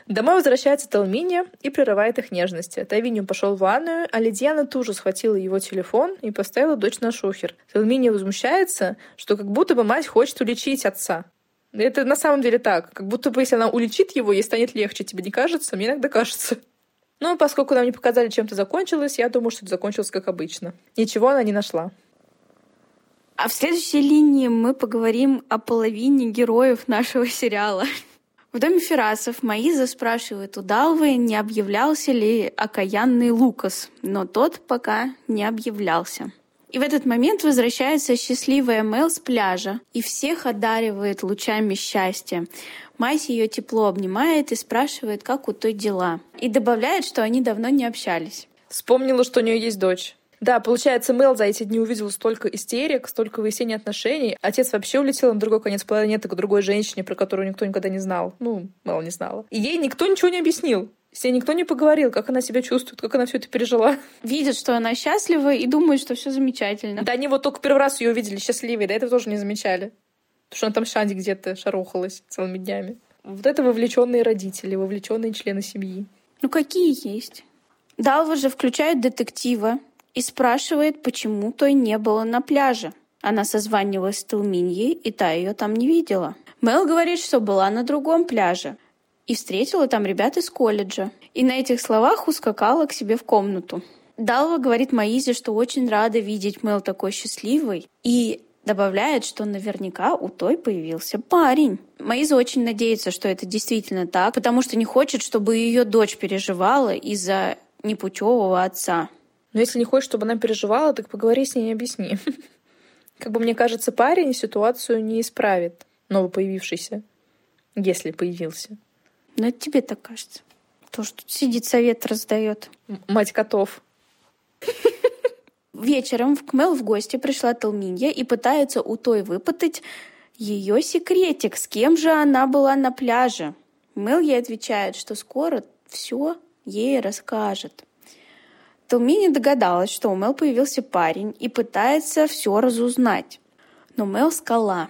Домой возвращается Талминия и прерывает их нежности. Тавинью пошел в ванную, а Лидьяна тоже схватила его телефон и поставила дочь на шухер. Талминия возмущается, что как будто бы мать хочет уличить отца. Это на самом деле так. Как будто бы если она уличит его, ей станет легче. Тебе не кажется? Мне иногда кажется. Но поскольку нам не показали, чем это закончилось, я думаю, что это закончилось как обычно. Ничего она не нашла. А в следующей линии мы поговорим о половине героев нашего сериала. В доме Ферасов Маиза спрашивает у Далвы, не объявлялся ли окаянный Лукас, но тот пока не объявлялся. И в этот момент возвращается счастливая Мел с пляжа и всех одаривает лучами счастья. Майси ее тепло обнимает и спрашивает, как у той дела. И добавляет, что они давно не общались. Вспомнила, что у нее есть дочь. Да, получается, Мэл за эти дни увидел столько истерик, столько выяснений отношений. Отец вообще улетел на другой конец планеты к другой женщине, про которую никто никогда не знал. Ну, Мэл не знала. И ей никто ничего не объяснил. С ней никто не поговорил, как она себя чувствует, как она все это пережила. Видят, что она счастлива и думают, что все замечательно. Да, они вот только первый раз ее увидели счастливой, до этого тоже не замечали. Потому что она там Шанди где-то шарохалась целыми днями. Вот это вовлеченные родители, вовлеченные члены семьи. Ну какие есть? Далва же включает детектива, и спрашивает, почему той не было на пляже. Она созванивалась с Телминьей, и та ее там не видела. Мел говорит, что была на другом пляже и встретила там ребят из колледжа. И на этих словах ускакала к себе в комнату. Далва говорит Маизе, что очень рада видеть Мел такой счастливой, и добавляет, что наверняка у той появился парень. Маиза очень надеется, что это действительно так, потому что не хочет, чтобы ее дочь переживала из-за непутевого отца. Но если не хочешь, чтобы она переживала, так поговори с ней и объясни. Как бы мне кажется, парень ситуацию не исправит, новопоявившийся, если появился. Ну, это тебе так кажется. То, что тут сидит, совет раздает. Мать котов. Вечером в Кмел в гости пришла Талминья и пытается у той выпытать ее секретик, с кем же она была на пляже. Мел ей отвечает, что скоро все ей расскажет. Толмини догадалась, что у Мел появился парень и пытается все разузнать. Но Мел скала.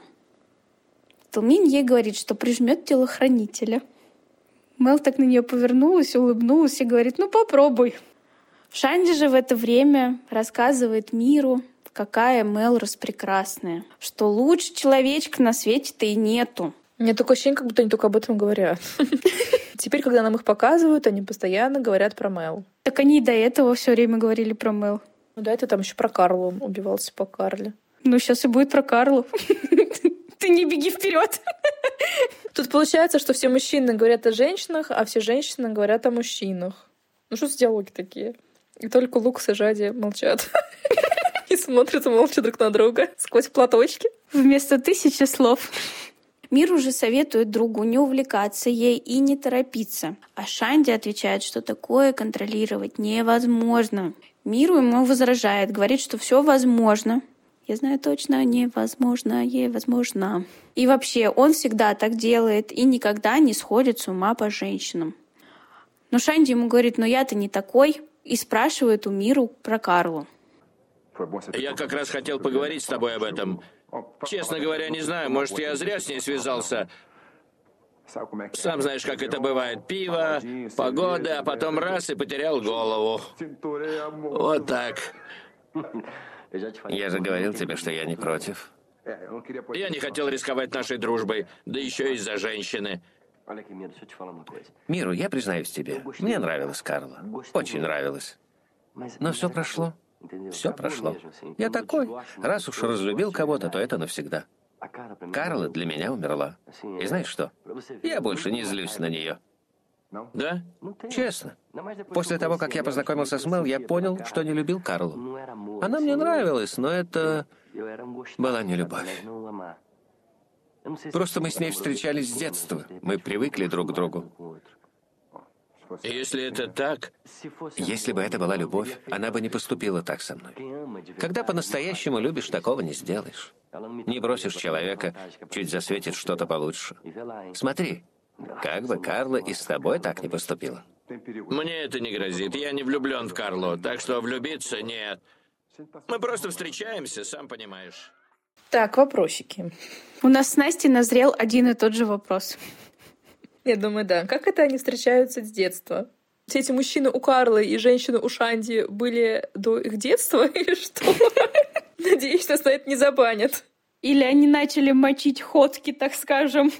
Толмин ей говорит, что прижмет телохранителя. Мел так на нее повернулась, улыбнулась и говорит, ну попробуй. Шанди же в это время рассказывает миру, какая Мел распрекрасная, что лучше человечка на свете-то и нету. Мне такое ощущение, как будто они только об этом говорят. Теперь, когда нам их показывают, они постоянно говорят про Мел. Так они и до этого все время говорили про Мел. Ну да, это там еще про Карлу убивался по Карле. Ну, сейчас и будет про Карлу. Ты не беги вперед. Тут получается, что все мужчины говорят о женщинах, а все женщины говорят о мужчинах. Ну что за диалоги такие? И только Лукас и Жади молчат. И смотрят молча друг на друга сквозь платочки. Вместо тысячи слов. Мир уже советует другу не увлекаться ей и не торопиться. А Шанди отвечает, что такое контролировать невозможно. Миру ему возражает, говорит, что все возможно. Я знаю точно, невозможно, ей возможно. И вообще, он всегда так делает и никогда не сходит с ума по женщинам. Но Шанди ему говорит, но я-то не такой, и спрашивает у Миру про Карлу. Я как раз хотел поговорить с тобой об этом. Честно говоря, не знаю, может, я зря с ней связался. Сам знаешь, как это бывает. Пиво, погода, а потом раз и потерял голову. Вот так. Я же говорил тебе, что я не против. Я не хотел рисковать нашей дружбой, да еще из-за женщины. Миру, я признаюсь тебе, мне нравилась Карла. Очень нравилась. Но все прошло. Все прошло. Я такой. Раз уж разлюбил кого-то, то это навсегда. Карла для меня умерла. И знаешь что? Я больше не злюсь на нее. Да? Честно. После того, как я познакомился с Мел, я понял, что не любил Карлу. Она мне нравилась, но это была не любовь. Просто мы с ней встречались с детства. Мы привыкли друг к другу. Если это так, Если бы это была любовь, она бы не поступила так со мной. Когда по-настоящему любишь, такого не сделаешь. Не бросишь человека, чуть засветит что-то получше. Смотри, как бы Карла и с тобой так не поступила. мне это не грозит. Я не влюблен в Карлу, так что влюбиться нет. Мы просто встречаемся, сам понимаешь. Так, вопросики. У нас с Настей назрел один и тот же вопрос. Я думаю, да. Как это они встречаются с детства? Все эти мужчины у Карлы и женщины у Шанди были до их детства или что? Надеюсь, нас на это не забанят. Или они начали мочить ходки, так скажем,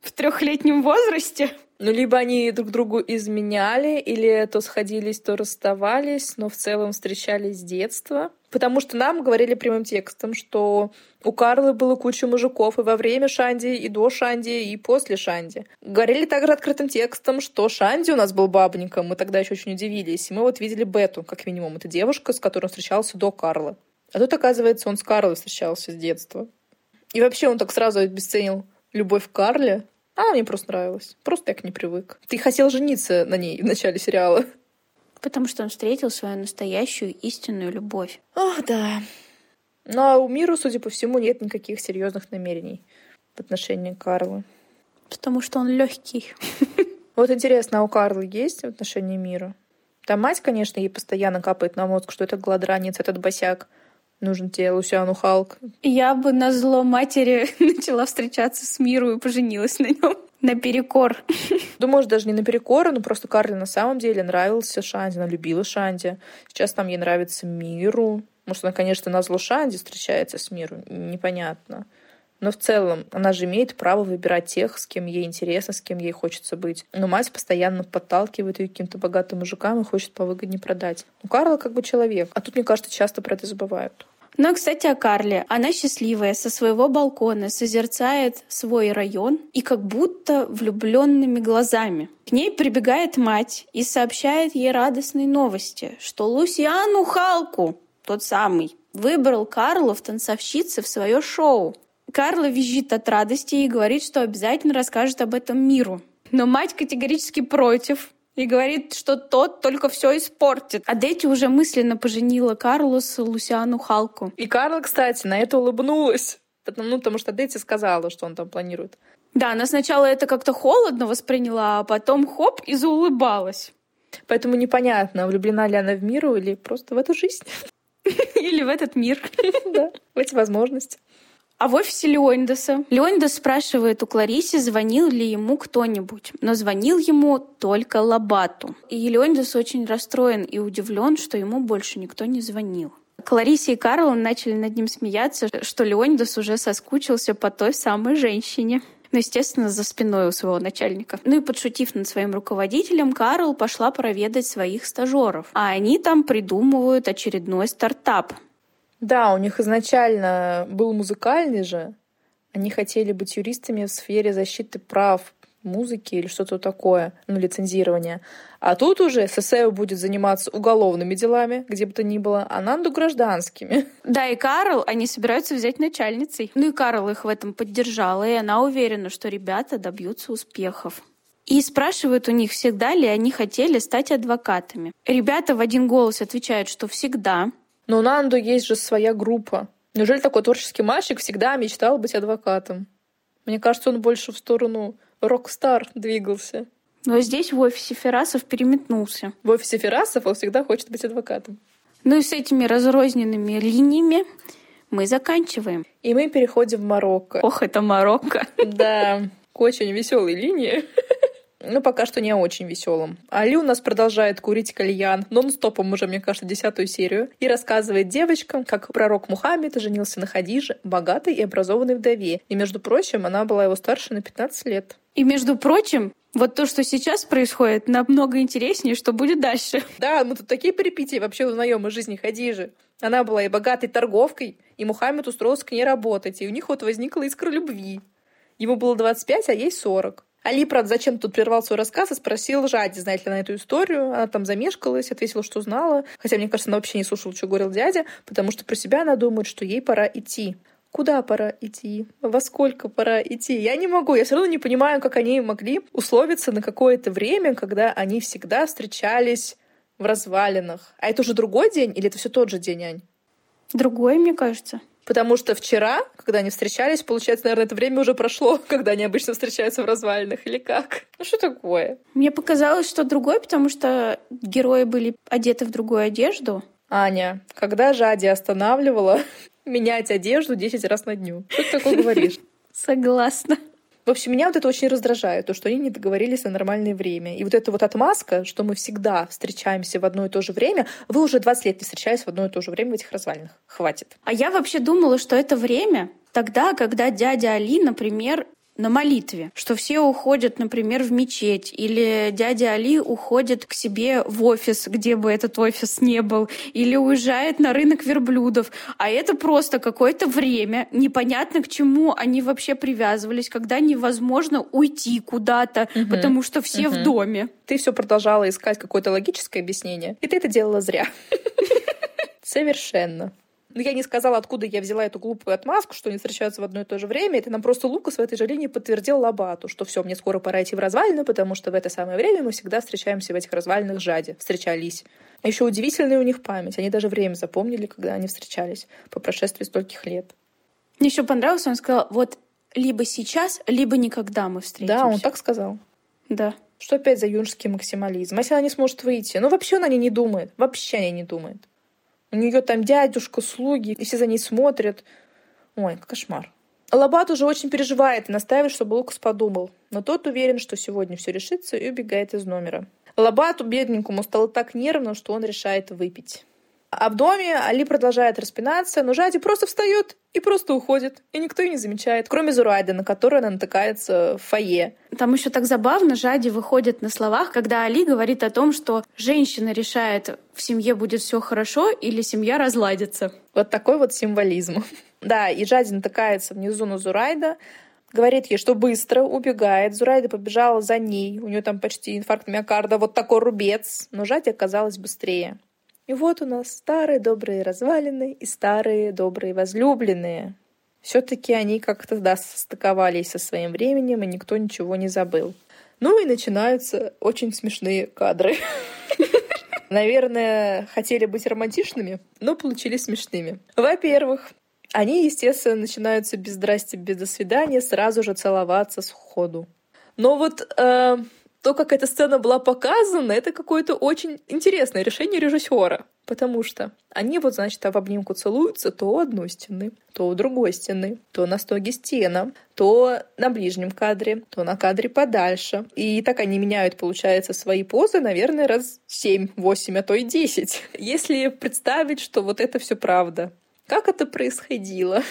в трехлетнем возрасте? Ну, либо они друг другу изменяли, или то сходились, то расставались, но в целом встречались с детства. Потому что нам говорили прямым текстом, что у Карлы было куча мужиков и во время Шанди, и до Шанди, и после Шанди. Говорили также открытым текстом, что Шанди у нас был бабником, мы тогда еще очень удивились. И мы вот видели Бету, как минимум. Это девушка, с которой он встречался до Карла. А тут, оказывается, он с Карлой встречался с детства. И вообще он так сразу обесценил любовь к Карле. А она мне просто нравилась. Просто я к ней привык. Ты хотел жениться на ней в начале сериала. Потому что он встретил свою настоящую истинную любовь. Ох, да. Ну, а у Миру, судя по всему, нет никаких серьезных намерений в отношении Карлы. Потому что он легкий. Вот интересно, а у Карлы есть в отношении Мира? Там мать, конечно, ей постоянно капает на мозг, что этот гладранец, этот босяк нужен тебе Лусиану Халк. Я бы на зло матери начала встречаться с Миру и поженилась на нем. Наперекор. Ну, может, даже не наперекор, но просто Карле на самом деле нравился Шанди, она любила Шанди. Сейчас там ей нравится Миру. Может, она, конечно, на зло Шанди встречается с Миру, непонятно. Но в целом она же имеет право выбирать тех, с кем ей интересно, с кем ей хочется быть. Но мать постоянно подталкивает ее к каким-то богатым мужикам и хочет повыгоднее продать. Ну, Карла как бы человек. А тут, мне кажется, часто про это забывают. Но, кстати, о Карле. Она счастливая, со своего балкона созерцает свой район и как будто влюбленными глазами. К ней прибегает мать и сообщает ей радостные новости, что Лусиану Халку, тот самый, выбрал Карлу в танцовщице в свое шоу. Карла визжит от радости и говорит, что обязательно расскажет об этом миру. Но мать категорически против и говорит, что тот только все испортит. А Дети уже мысленно поженила Карлос Лусиану Халку. И Карла, кстати, на это улыбнулась. Потому, ну, потому что Дэти сказала, что он там планирует. Да, она сначала это как-то холодно восприняла, а потом хоп и заулыбалась. Поэтому непонятно, влюблена ли она в миру или просто в эту жизнь. Или в этот мир. Да, в эти возможности. А в офисе Леондеса Леондес спрашивает у Клариси, звонил ли ему кто-нибудь. Но звонил ему только Лабату. И Леондес очень расстроен и удивлен, что ему больше никто не звонил. Кларисе и Карл начали над ним смеяться, что Леондес уже соскучился по той самой женщине. Ну, естественно, за спиной у своего начальника. Ну и подшутив над своим руководителем, Карл пошла проведать своих стажеров. А они там придумывают очередной стартап. Да, у них изначально был музыкальный же. Они хотели быть юристами в сфере защиты прав музыки или что-то такое, ну, лицензирование. А тут уже Сесео будет заниматься уголовными делами, где бы то ни было, а Нанду гражданскими. Да, и Карл, они собираются взять начальницей. Ну и Карл их в этом поддержала, и она уверена, что ребята добьются успехов. И спрашивают у них, всегда ли они хотели стать адвокатами. Ребята в один голос отвечают, что всегда. Но у Нанду есть же своя группа. Неужели такой творческий мальчик всегда мечтал быть адвокатом? Мне кажется, он больше в сторону рок-стар двигался. Но здесь в офисе Ферасов переметнулся. В офисе Ферасов он всегда хочет быть адвокатом. Ну и с этими разрозненными линиями мы заканчиваем. И мы переходим в Марокко. Ох, это Марокко. Да, к очень веселой линии. Ну, пока что не очень веселым. Али у нас продолжает курить кальян нон-стопом уже, мне кажется, десятую серию и рассказывает девочкам, как пророк Мухаммед женился на Хадиже, богатой и образованной вдове. И, между прочим, она была его старше на 15 лет. И, между прочим, вот то, что сейчас происходит, намного интереснее, что будет дальше. Да, мы тут такие перипетии вообще узнаем из жизни Хадижи. Она была и богатой торговкой, и Мухаммед устроился к ней работать, и у них вот возникла искра любви. Ему было 25, а ей 40. Али, правда, зачем тут прервал свой рассказ и спросил Жади, знает ли она эту историю. Она там замешкалась, ответила, что знала. Хотя, мне кажется, она вообще не слушала, что говорил дядя, потому что про себя она думает, что ей пора идти. Куда пора идти? Во сколько пора идти? Я не могу. Я все равно не понимаю, как они могли условиться на какое-то время, когда они всегда встречались в развалинах. А это уже другой день или это все тот же день, Ань? Другой, мне кажется. Потому что вчера, когда они встречались, получается, наверное, это время уже прошло, когда они обычно встречаются в развалинах, или как? Ну что такое? Мне показалось, что другой, потому что герои были одеты в другую одежду. Аня, когда Жади останавливала менять одежду 10 раз на дню? Что ты такое говоришь? Согласна. В общем, меня вот это очень раздражает, то, что они не договорились на нормальное время. И вот эта вот отмазка, что мы всегда встречаемся в одно и то же время, вы уже 20 лет не встречались в одно и то же время в этих развалинах. Хватит. А я вообще думала, что это время тогда, когда дядя Али, например, на молитве, что все уходят, например, в мечеть, или дядя Али уходит к себе в офис, где бы этот офис не был, или уезжает на рынок верблюдов. А это просто какое-то время, непонятно к чему они вообще привязывались, когда невозможно уйти куда-то, угу. потому что все угу. в доме. Ты все продолжала искать какое-то логическое объяснение, и ты это делала зря. Совершенно. Но я не сказала, откуда я взяла эту глупую отмазку, что они встречаются в одно и то же время. Это нам просто Лукас в этой же линии подтвердил Лабату, что все, мне скоро пора идти в развалины, потому что в это самое время мы всегда встречаемся в этих развалинах Жаде. Встречались. А еще удивительная у них память. Они даже время запомнили, когда они встречались по прошествии стольких лет. Мне еще понравилось, он сказал, вот либо сейчас, либо никогда мы встретимся. Да, он так сказал. Да. Что опять за юношеский максимализм? А если она не сможет выйти? Ну, вообще она не думает. Вообще она не думает. У нее там дядюшка, слуги, и все за ней смотрят. Ой, кошмар. Лабат уже очень переживает и настаивает, чтобы Лукас подумал. Но тот уверен, что сегодня все решится и убегает из номера. Лабату, бедненькому, стало так нервно, что он решает выпить. А в доме Али продолжает распинаться, но Жади просто встает и просто уходит. И никто ее не замечает, кроме Зурайды, на которую она натыкается в фойе. Там еще так забавно, Жади выходит на словах, когда Али говорит о том, что женщина решает, в семье будет все хорошо или семья разладится. Вот такой вот символизм. Да, и Жади натыкается внизу на Зурайда, говорит ей, что быстро убегает. Зурайда побежала за ней. У нее там почти инфаркт миокарда, вот такой рубец. Но Жади оказалась быстрее. И вот у нас старые добрые развалины и старые добрые возлюбленные. Все-таки они как-то да, состыковались со своим временем, и никто ничего не забыл. Ну и начинаются очень смешные кадры. Наверное, хотели быть романтичными, но получились смешными. Во-первых, они, естественно, начинаются без здрасте, без до свидания, сразу же целоваться сходу. Но вот э, то, как эта сцена была показана, это какое-то очень интересное решение режиссера. Потому что они вот, значит, в обнимку целуются то у одной стены, то у другой стены, то на стоге стена, то на ближнем кадре, то на кадре подальше. И так они меняют, получается, свои позы, наверное, раз 7, 8, а то и 10. Если представить, что вот это все правда, как это происходило?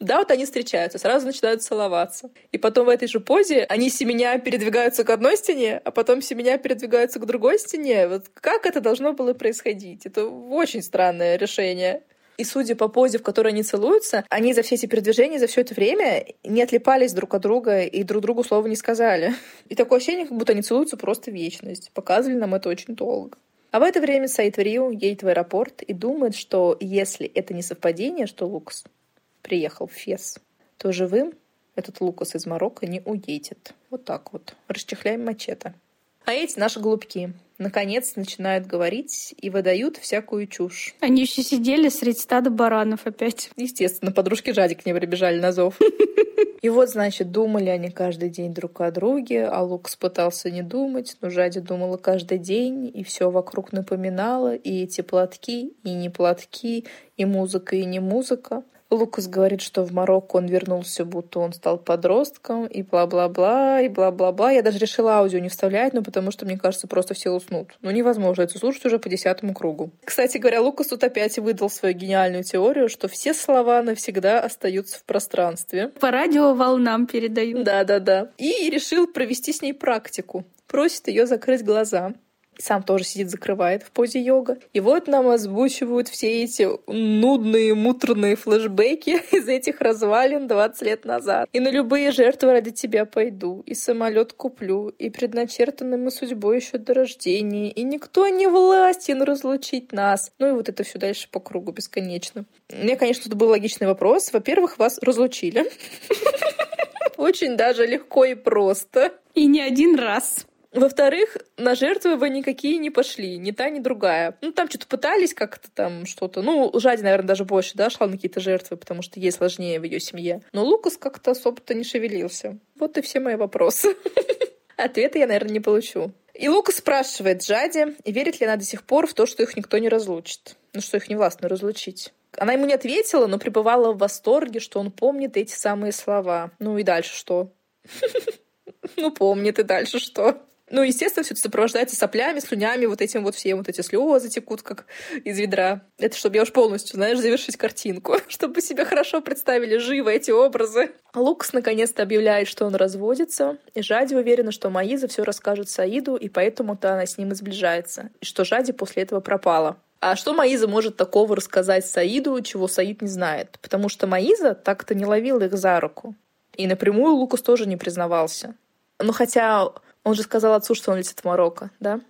Да, вот они встречаются, сразу начинают целоваться. И потом в этой же позе они семеня передвигаются к одной стене, а потом семеня передвигаются к другой стене. Вот как это должно было происходить? Это очень странное решение. И судя по позе, в которой они целуются, они за все эти передвижения, за все это время не отлипались друг от друга и друг другу слова не сказали. И такое ощущение, как будто они целуются просто вечность. Показывали нам это очень долго. А в это время Саид в Рио едет в аэропорт и думает, что если это не совпадение, что Лукас приехал в Фес, то живым этот Лукас из Марокко не уедет. Вот так вот. Расчехляем мачете. А эти наши голубки наконец начинают говорить и выдают всякую чушь. Они еще сидели среди стада баранов опять. Естественно, подружки Жади к ней прибежали на зов. И вот, значит, думали они каждый день друг о друге, а Лукас пытался не думать, но Жади думала каждый день, и все вокруг напоминало, и эти платки, и не платки, и музыка, и не музыка. Лукас говорит, что в Марокко он вернулся, будто он стал подростком, и бла-бла-бла, и бла-бла-бла. Я даже решила аудио не вставлять, ну, потому что, мне кажется, просто все уснут. Ну, невозможно это слушать уже по десятому кругу. Кстати говоря, Лукас тут опять выдал свою гениальную теорию, что все слова навсегда остаются в пространстве. По радиоволнам передают. Да-да-да. И решил провести с ней практику. Просит ее закрыть глаза сам тоже сидит, закрывает в позе йога. И вот нам озвучивают все эти нудные, муторные флешбеки из этих развалин 20 лет назад. И на любые жертвы ради тебя пойду, и самолет куплю, и предначертанной мы судьбой еще до рождения, и никто не властен разлучить нас. Ну и вот это все дальше по кругу бесконечно. Меня, конечно, тут был логичный вопрос. Во-первых, вас разлучили. Очень даже легко и просто. И не один раз. Во-вторых, на жертвы вы никакие не пошли, ни та, ни другая. Ну, там что-то пытались как-то там что-то. Ну, Жади, наверное, даже больше, да, шла на какие-то жертвы, потому что ей сложнее в ее семье. Но Лукас как-то особо-то не шевелился. Вот и все мои вопросы. Ответа я, наверное, не получу. И Лукас спрашивает Жади, верит ли она до сих пор в то, что их никто не разлучит. Ну, что их не властно разлучить. Она ему не ответила, но пребывала в восторге, что он помнит эти самые слова. Ну и дальше что? Ну, помнит и дальше что? Ну, естественно, все это сопровождается соплями, слюнями, вот этим вот всем, вот эти слезы текут, как из ведра. Это чтобы я уж полностью, знаешь, завершить картинку, чтобы себе хорошо представили живо эти образы. Лукас наконец-то объявляет, что он разводится, и Жади уверена, что Маиза все расскажет Саиду, и поэтому-то она с ним и сближается, и что Жади после этого пропала. А что Маиза может такого рассказать Саиду, чего Саид не знает? Потому что Маиза так-то не ловила их за руку. И напрямую Лукас тоже не признавался. Ну, хотя он же сказал отцу, что он летит в Марокко, да?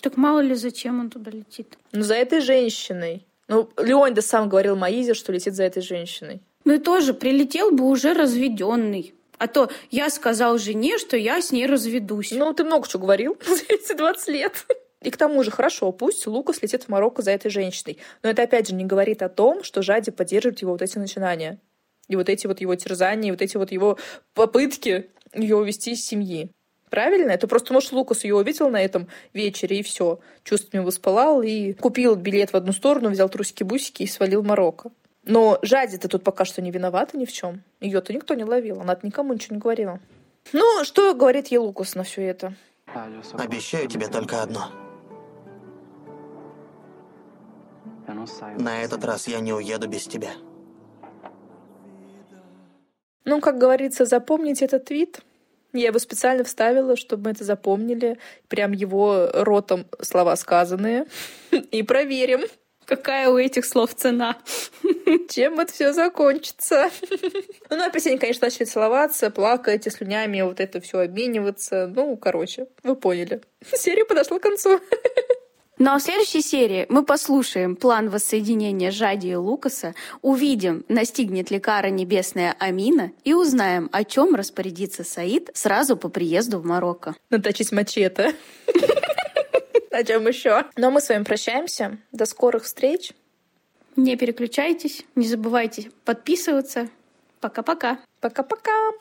Так мало ли, зачем он туда летит? Ну, за этой женщиной. Ну, Леонида сам говорил Маизе, что летит за этой женщиной. Ну и тоже прилетел бы уже разведенный. А то я сказал жене, что я с ней разведусь. Ну, ты много чего говорил за эти 20 лет. И к тому же, хорошо, пусть Лукас летит в Марокко за этой женщиной. Но это, опять же, не говорит о том, что Жади поддерживает его вот эти начинания. И вот эти вот его терзания, и вот эти вот его попытки ее увести из семьи. Правильно? Это просто, может, Лукас ее увидел на этом вечере, и все. Чувствами воспалал, и купил билет в одну сторону, взял трусики-бусики и свалил Марокко. Но Жади-то тут пока что не виновата ни в чем. Ее-то никто не ловил, она никому ничего не говорила. Ну, что говорит ей Лукас на все это? Обещаю тебе только одно. На этот раз я не уеду без тебя. Ну, как говорится, запомните этот твит. Я его специально вставила, чтобы мы это запомнили. Прям его ротом слова сказанные. И проверим. Какая у этих слов цена? Чем это все закончится? Ну, на они, конечно, начали целоваться, плакать, и слюнями вот это все обмениваться. Ну, короче, вы поняли. Серия подошла к концу. Ну а в следующей серии мы послушаем план воссоединения Жади и Лукаса, увидим, настигнет ли кара небесная Амина и узнаем, о чем распорядится Саид сразу по приезду в Марокко. Наточить мачете. О чем еще? Но мы с вами прощаемся. До скорых встреч. Не переключайтесь, не забывайте подписываться. Пока-пока. Пока-пока.